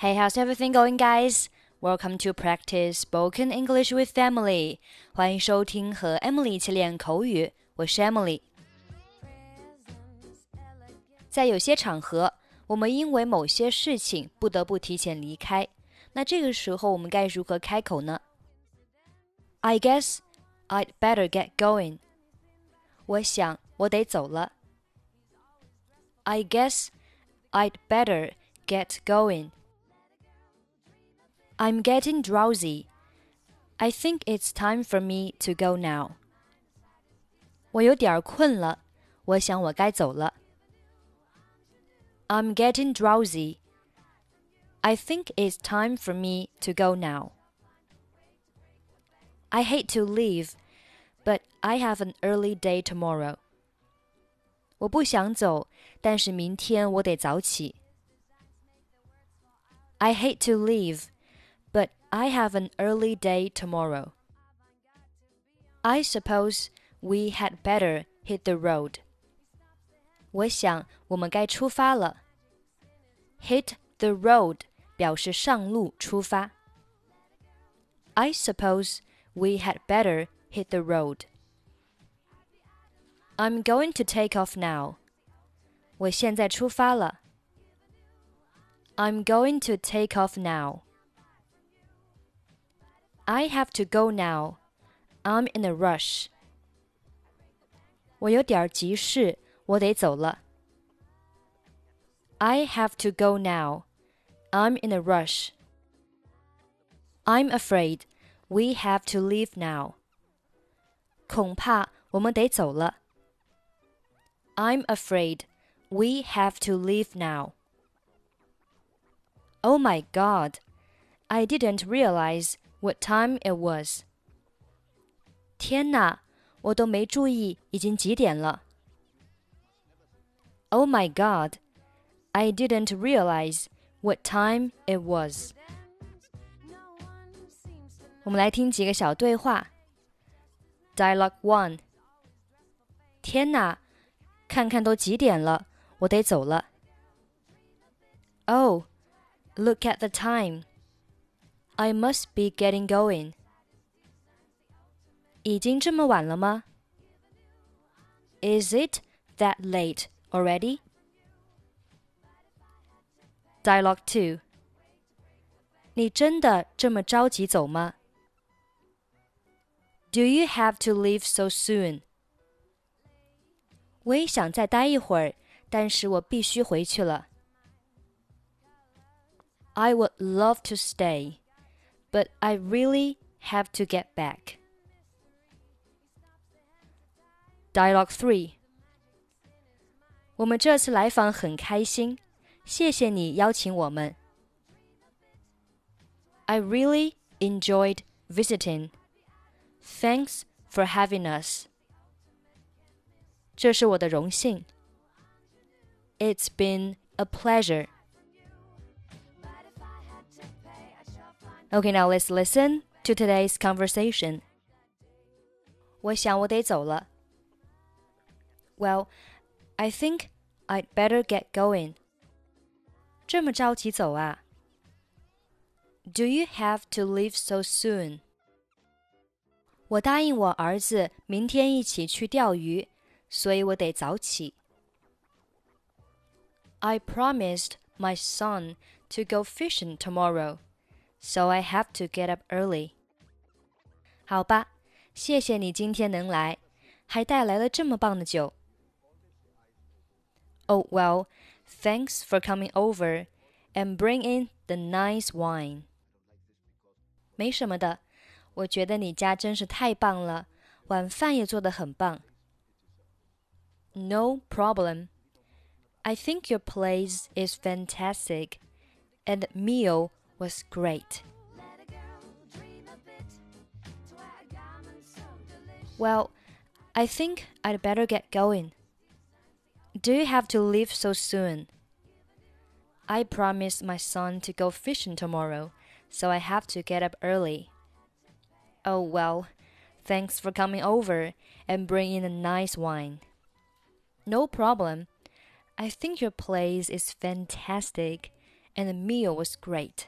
Hey, how's everything going, guys? Welcome to practice spoken English with Emily. 欢迎收听和 Emily 一起练口语，我是 Emily。在有些场合，我们因为某些事情不得不提前离开，那这个时候我们该如何开口呢？I guess I'd better get going. 我想我得走了。I guess I'd better get going. I'm getting drowsy. I think it's time for me to go now. 我有点困了，我想我该走了。I'm getting drowsy. I think it's time for me to go now. I hate to leave, but I have an early day tomorrow. 我不想走，但是明天我得早起。I hate to leave, but I have an early day tomorrow. I suppose we had better hit the road. 我想我们该出发了。Hit the road 表示上路出发。I suppose we had better hit the road. I'm going to take off now. 我现在出发了。I'm going to take off now. I have to go now. I'm in a rush. 我有点急事，我得走了。I have to go now. I'm in a rush. I'm afraid we have to leave now. 恐怕我们得走了。I'm afraid we have to leave now. Oh my god, I didn't realize what time it was. 天哪，我都没注意已经几点了。Oh my god, I didn't realize what time it was. 我们来听几个小对话。Dialogue One。天哪，看看都几点了，我得走了。Oh, look at the time. I must be getting going. 已经这么晚了吗？Is it that late already? Dialogue 2. 你真的这么着急走吗？Do you have to leave so soon? 我也想再待一会儿，但是我必须回去了。I would love to stay, but I really have to get back. Dialogue 3我们这次来访很开心，谢谢你邀请我们。I really enjoyed visiting. Thanks for having us. 这是我的荣幸。It's been a pleasure. Okay, now let's listen to today's conversation. 我想我得走了。Well, I think I'd better get going. 这么着急走啊？Do you have to leave so soon? 我答应我儿子明天一起去钓鱼，所以我得早起。I promised my son to go fishing tomorrow, so I have to get up early. 好吧，谢谢你今天能来，还带来了这么棒的酒。Oh well, thanks for coming over and bringing the nice wine. 没什么的，我觉得你家真是太棒了，晚饭也做得很棒。No problem. I think your place is fantastic, and the meal was great. Well, I think I'd better get going. Do you have to leave so soon? I promised my son to go fishing tomorrow, so I have to get up early. Oh well, thanks for coming over and bringing a nice wine. No problem. I think your place is fantastic, and the meal was great.